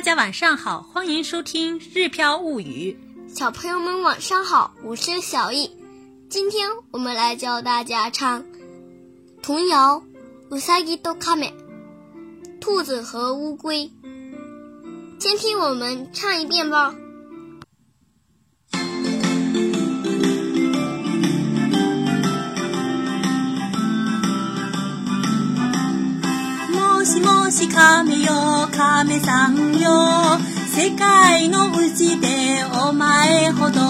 大家晚上好，欢迎收听《日飘物语》。小朋友们晚上好，我是小易。今天我们来教大家唱童谣《乌萨吉多卡美》，兔子和乌龟。先听我们唱一遍吧。しもし亀よ亀さんよ。世界のうちでお前ほど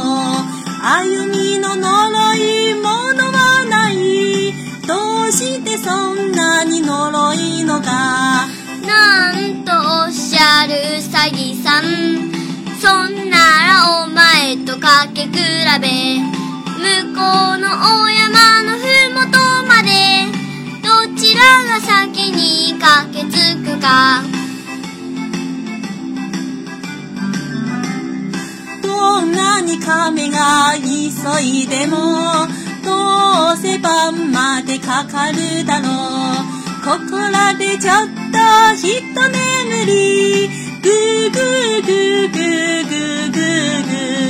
歩みの呪いものはない。どうしてそんなに呪いのかなんとおっしゃるうさぎさん。そんならお前とかけ比べ向こうの大山のふもとまで。らが先に駆けつくか。どんなに亀が急いでもどうせ晩までかかるだろう。ここらでちょっとひと眠り。ぐーぐーぐーぐーぐーぐーぐー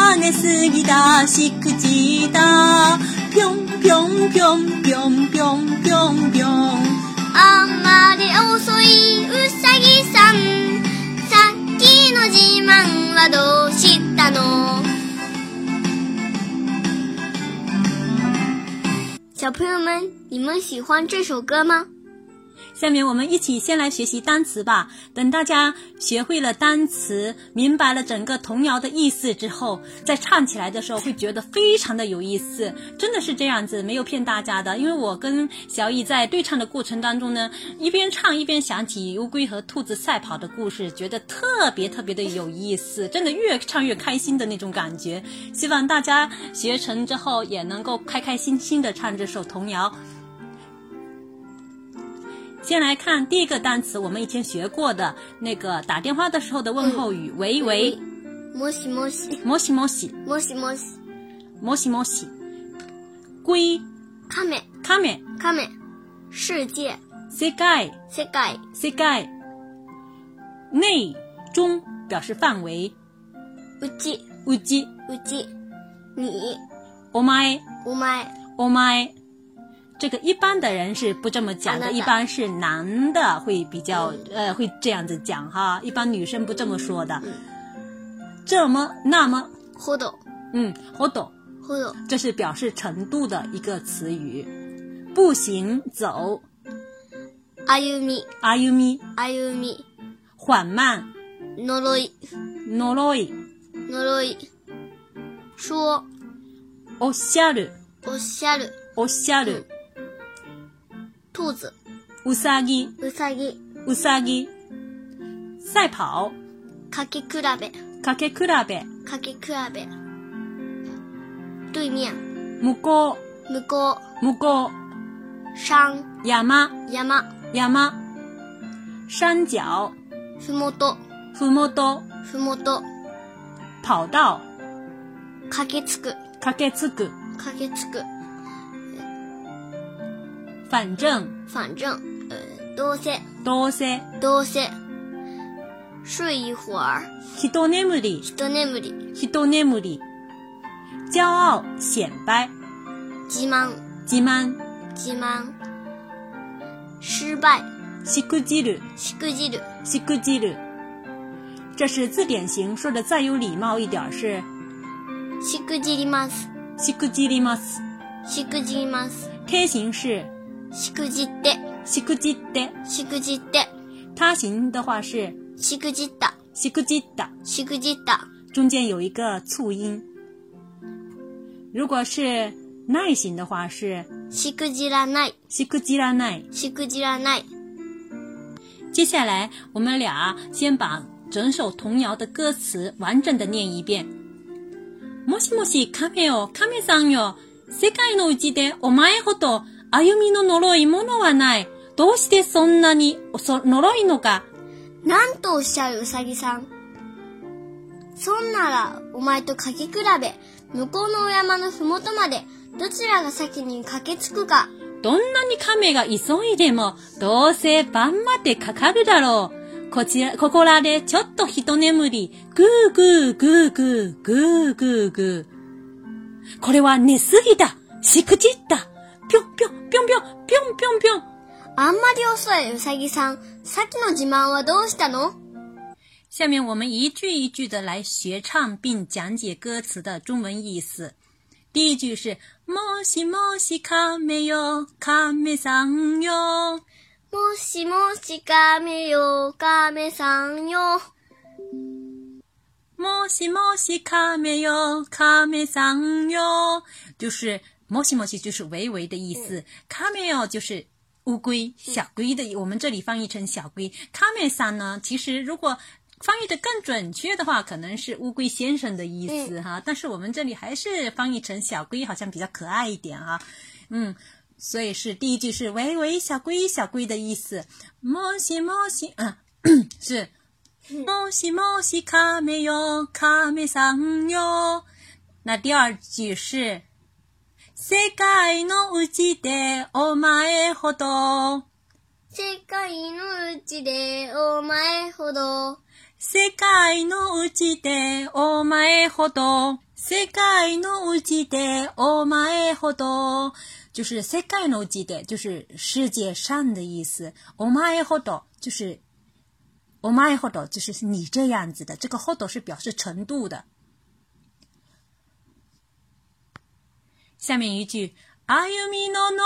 これは寝すぎだしくじだぴょんぴょんぴょんぴょんぴょんぴょんぴょんあんまり遅いうさぎさんさっきの自慢はどうしたの小朋友们，你们喜欢这首歌吗？ 下面我们一起先来学习单词吧。等大家学会了单词，明白了整个童谣的意思之后，再唱起来的时候会觉得非常的有意思。真的是这样子，没有骗大家的。因为我跟小易在对唱的过程当中呢，一边唱一边想起乌龟和兔子赛跑的故事，觉得特别特别的有意思。真的越唱越开心的那种感觉。希望大家学成之后也能够开开心心的唱这首童谣。先来看第一个单词，我们以前学过的那个打电话的时候的问候语，喂喂，もしもしもしもし，もしもしもしもし，龟カメカメカメ世界世界世界世界，内中表示范围，うちうちうち你お前お前お前。 这个一般的人是不这么讲的，啊那一般是男的会比较呃会这样子讲哈，一般女生不这么说的。这么那么，ほど嗯，我懂。ほど这是表示程度的一个词语。步行走，歩み歩み歩み缓慢，呪い呪い呪い说おっしゃるおっしゃるおっしゃる 兔子。うさぎ。うさぎ。うさぎ。赛跑。かけ比べ。かけ比べ。かけ比べ。对面。向こ向こう。向こう。う山。山。山。山。山脚。ふもと。ふもと。ふもと。跑道。駆けつく。駆けつく。駆けつく反正反正呃どうせどうせどうせ睡一会儿一眠り一眠り一眠り骄傲显摆自慢自慢自慢失败しくじるしくじるしくじる这是字典型，说的再有礼貌一点是しくじりますしくじります。しくじります贴形是 しくじってしくじって，しくじって他形的话是しくじったしくじった，しくじった中间有一个促音。如果是耐形的话是しくじらないしくじらない。しくじらない接下来我们俩先把整首童谣的歌词完整的念一遍。もしもし亀よ亀さんよ、世界のうちでお前ほど 歩みの呪いものはない。どうしてそんなにそ呪いのか？なんとおっしゃるうさぎさんそんなら、お前とかけ比べ、向こうのお山のふもとまで、どちらが先に駆けつくか。どんなに亀が急いでも、どうせ晩までかかるだろう。こちら、ここらでちょっと一眠り、ぐーぐーぐーぐーぐーぐーぐー。これは寝すぎだ。しくじった。ぴょんぴょんぴょんぴょんぴょんぴょんぴょん。あんまり遅いうさぎさん、さっきの自慢はどうしたの下面我们一句一句的来学唱并讲解歌词的中文意思。第一句是“もしもし亀よ亀さんよもしもし亀よ、亀さんよ。”。もしもし亀よ亀さんよ，就是 もしもし就是喂喂的意思，亀よ就是乌龟、小龟的，我们这里翻译成小龟。亀さん呢，其实如果翻译的更准确的话，可能是乌龟先生的意思哈。但是我们这里还是翻译成小龟，好像比较可爱一点哈。嗯，所以是第一句是喂喂小龟小龟的意思。もしもし，嗯，是もしもし亀よ亀さんよ。那第二句是 世界のうちでお前ほど。世界のうちでお前ほど。世界のうちでお前ほど。世界のうちでお前ほど。就是世界のうちで，就是世界上的意思。お前ほど就是お前ほど就是你这样子的。这个ほど是表示程度的。下面一句，歩みの呪い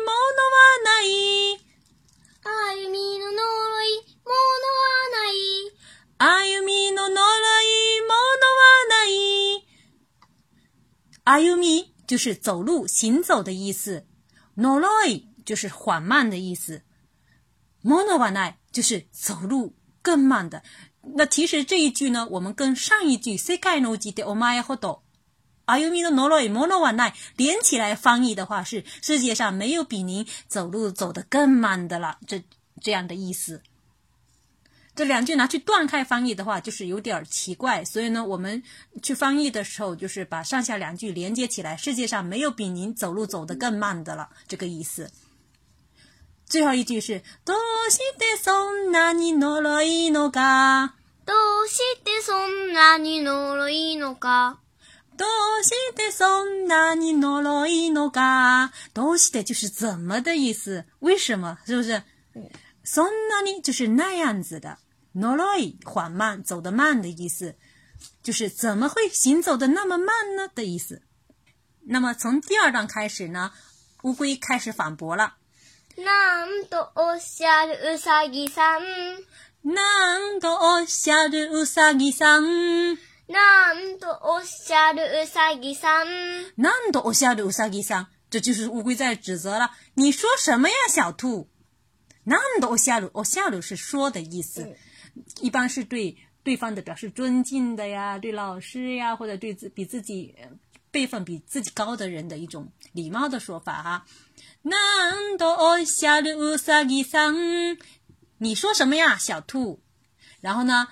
ものはない。歩みの呪い、ものはない。歩みの呪いものはない。歩み就是走路、行走的意思，呪い就是缓慢的意思，ものはない就是走路更慢的。那其实这一句呢，我们跟上一句世界のうちでお前ほど。 歩みの呪い、ものはない，连起来翻译的话是世界上没有比您走路走得更慢的了，这这样的意思。这两句拿去断开翻译的话，就是有点奇怪。所以呢，我们去翻译的时候，就是把上下两句连接起来。世界上没有比您走路走得更慢的了，这个意思。最后一句是どうしてそんなに呪いのか？どうしてそんなに呪いのか どうしてそんなに呪いのか？どうして就是怎么的意思？为什么？是不是？そんなに就是那样子的。呪い缓慢，走得慢的意思，就是怎么会行走的那么慢呢的意思。那么从第二段开始呢，乌龟开始反驳了。なんとおっしゃるうさぎさん。なんとおっしゃるうさぎさん。 なんとおっしゃるうさぎさん。なんとおっしゃるうさぎさん。这就是乌龟在指责了。你说什么呀，小兔？なんとおっしゃる，おっしゃる是说的意思。一般是对对方的表示尊敬的呀，对老师呀，或者对自比自己辈分比自己高的人的一种礼貌的说法哈。なんとおっしゃるうさぎさん，你说什么呀，小兔？然后呢，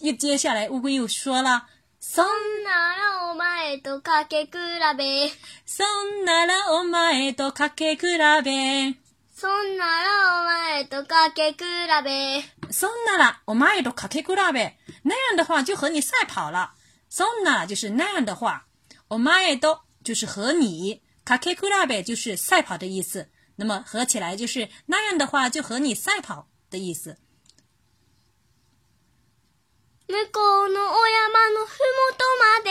又接下来乌龟又说了， そそんならお前とかけ比べ。そんならお前とかけ比べ。そんならお前とかけ比べ。そんならお前とかけ比べ。那样的话就和你赛跑了。そんなら就是那样的话，お前と就是和你，かけ比べ就是赛跑的意思。那么合起来就是那样的话就和你赛跑的意思。 向こうのお山のふもとまで。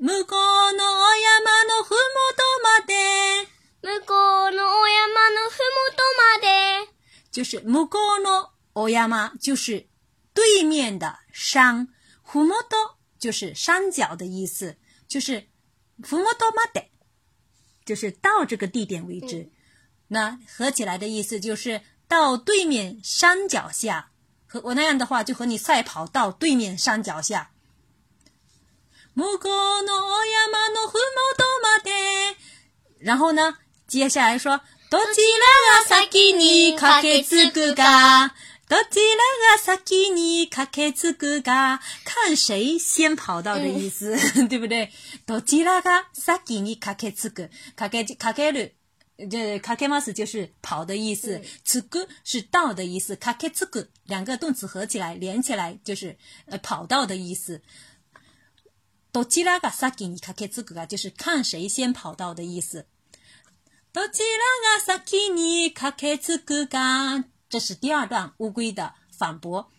向こうのお山のふもとまで。向こうのお山のふもとまで。就是向こうのお山，就是对面的山，ふもと就是山脚的意思，就是ふもとまで，就是到这个地点为止。那合起来的意思就是到对面山脚下， 和我那样的话就和你赛跑到对面山脚下。向こうのお山のふもとまで。然后呢，接下来说。どちらが先に駆けつくか。 どちらが先に駆けつくが，看谁先跑到的意思，对不对？どちらが先に駆けつく，駆け駆ける。 这かけます就是跑的意思，つく是到的意思，かけつく两个动词合起来连起来就是呃跑到的意思。どちらが先にかけつくが就是看谁先跑到的意思。どちらが先にかけつくが，这是第二段乌龟的反驳。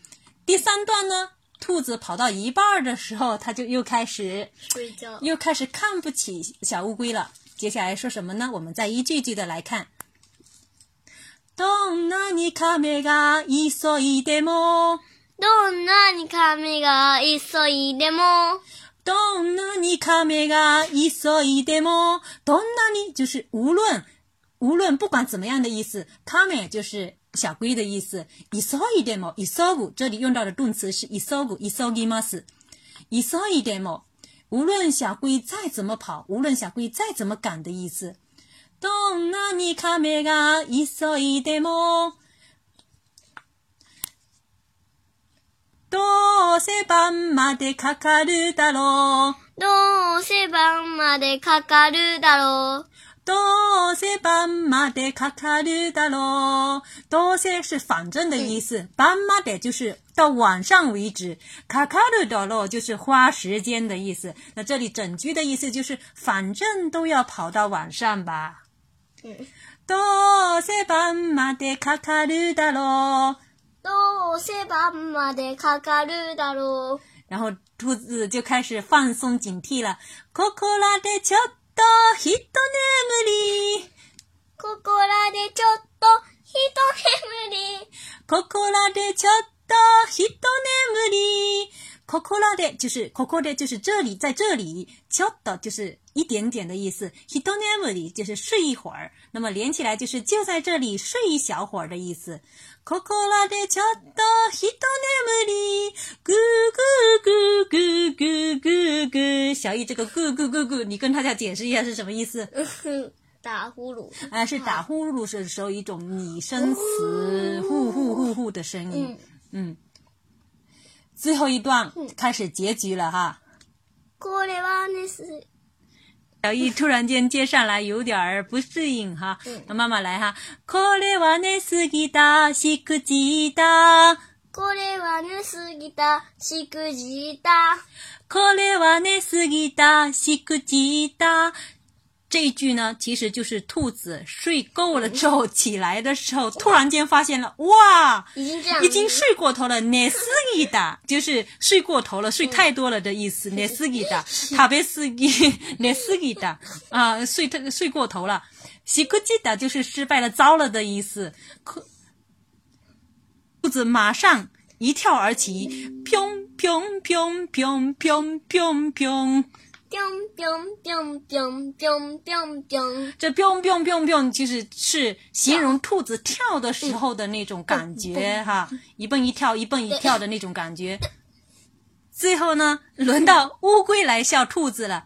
第三段呢，兔子跑到一半的时候，它就又开始睡觉。又开始看不起小乌龟了。 接下来说什么呢？我们再一句句的来看。どんなに亀が急いでも、どんなに亀が急いでも、どんなに亀が急いでも，どんなに就是无论无论不管怎么样的意思，亀就是小龟的意思。急いでも急ぐ，这里用到的动词是急ぐ、急ぎます。急いでも， 无论小龟再怎么跑，无论小龟再怎么赶的意思。どんなに亀が急いでも。どうせ晩までかかるだろう。どうせ晩までかかるだろう。どうせ晩までかかるだろう。どうせ是反正的意思，晩まで就是到晚上为止，かかるだろう就是花时间的意思。那这里整句的意思就是，反正都要跑到晚上吧。嗯どうせ晩までかかるだろう。どうせ晩までかかるだろう。然后兔子就开始放松警惕了。ここらでちょっ と一眠り。ここらでちょっと一眠り。ここらでちょっと一眠り。ここらで就是ここで就是这里，在这里。ちょっと就是一点点的意思。一眠り就是睡一会儿。那么连起来就是就在这里睡一小会儿的意思。ここらでちょっと一眠り。咕咕咕咕咕咕。小易这个咕咕咕咕，你跟大家解释一下是什么意思？打呼噜。啊，是打呼噜的时候一种拟声词，呼呼呼呼的声音。嗯，最后一段开始结局了哈。これはねす。小易突然间接上来有点儿不适应哈，那妈妈来哈。これはねすぎたしくじた。 これはねすぎたしくじた。これはねすぎたしくじた。这一句呢，其实就是兔子睡够了之后起来的时候，突然间发现了，哇，已经这样，已经睡过头了。寝すぎた就是睡过头了，睡太多了的意思。寝すぎた、食べすぎ、寝すぎた啊，睡太睡过头了。しくじた就是失败了、糟了的意思。可 兔子马上一跳而起，砰砰砰砰砰砰砰。彪彪彪彪彪彪彪，这 biang biang biang biang 其实是形容兔子跳的时候的那种感觉哈，一蹦一跳，一蹦一跳的那种感觉。最后呢，轮到乌龟来笑兔子了。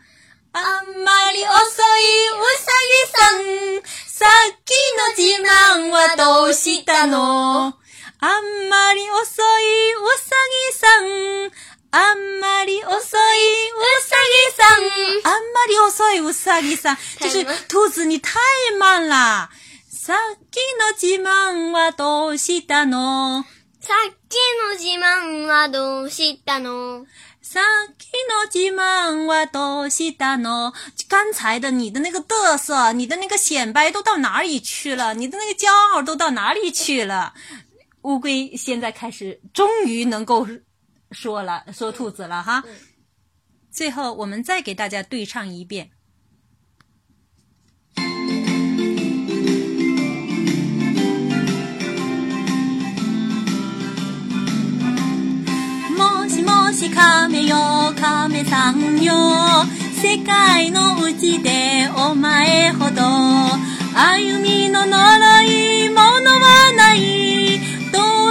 あんまり遅いウサギさん、さっきの自慢はどうしたの？ あんまり遅いウサギさん。あんまり遅いウサギさん。あんまり遅いウサギさん。就是兔子你太慢了。さっきの自慢はどうしたの？さっきの自慢はどうしたの？さっきの自慢はどうしたの？刚才的你的那个嘚瑟，你的那个显摆都到哪里去了？你的那个骄傲都到哪里去了？乌龟现在开始，终于能够。说了，说兔子了哈。最后，我们再给大家对唱一遍。もしもし亀よ亀さんよ世界のうちでお前ほど歩みの呪いものはないど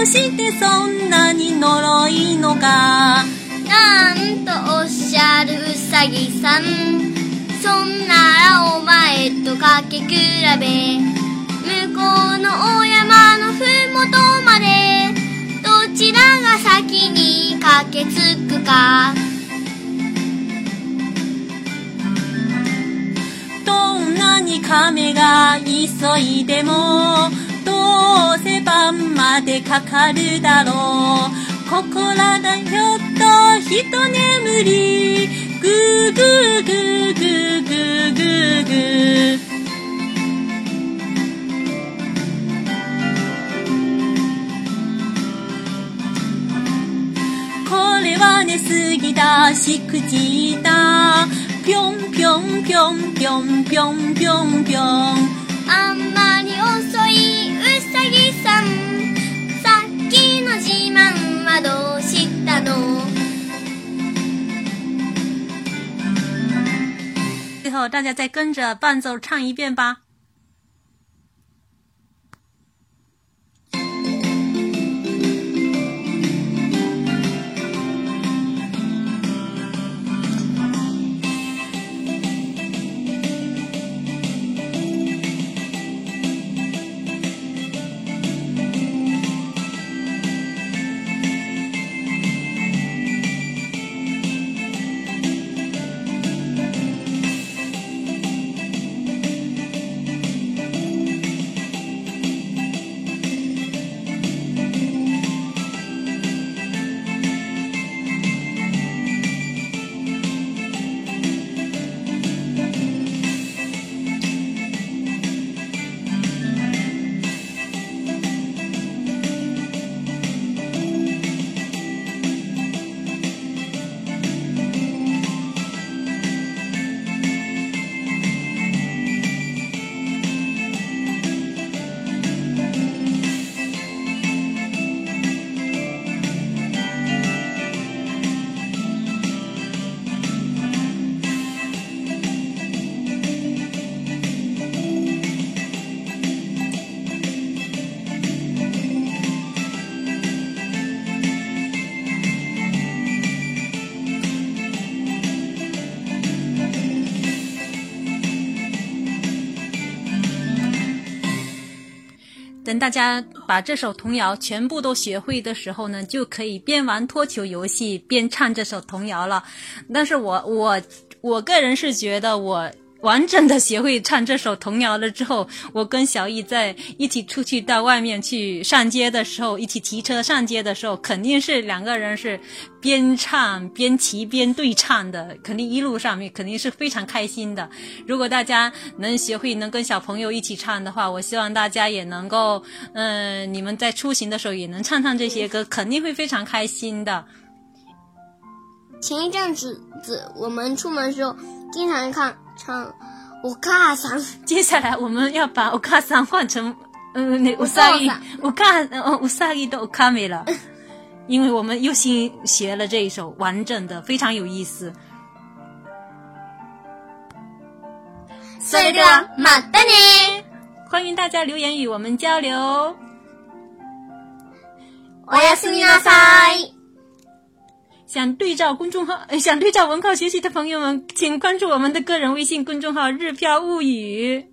うしてそんなに呪いのか。なんとおっしゃるうさぎさん。そんならお前とかけ比べ。向こうのお山のふもとまで。ちらが先に駆けつくか。どんなに亀が急いでもどうせ晩までかかるだろうここらだよっとひと眠りぐーぐーぐーぐーぐーぐーぐーこれは寝すぎだしくじだぴょんぴょんぴょんぴょんぴょんぴょんぴょんあんまり遅いうさぎさんの自慢はどうしたの最后大家再跟着伴奏唱一遍吧。 大家把这首童谣全部都学会的时候呢，就可以边玩脱球游戏边唱这首童谣了。但是我我我个人是觉得我。完整的学会唱这首童谣了之后，我跟小易在一起出去到外面去上街的时候，一起骑车上街的时候，肯定是两个人是边唱边骑边对唱的，肯定一路上面肯定是非常开心的。如果大家能学会能跟小朋友一起唱的话，我希望大家也能够，嗯，你们在出行的时候也能唱唱这些歌，肯定会非常开心的。前一阵子子我们出门的时候，经常看唱我卡桑。接下来我们要把我卡桑换成，嗯，那乌萨伊，我卡，呃，乌萨伊的卡美了，因为我们又新学了这一首完整的，非常有意思。それではまたね。欢迎大家留言与我们交流。おやすみなさい。 想对照公众号、想对照文稿学习的朋友们，请关注我们的个人微信公众号“日飘物语”。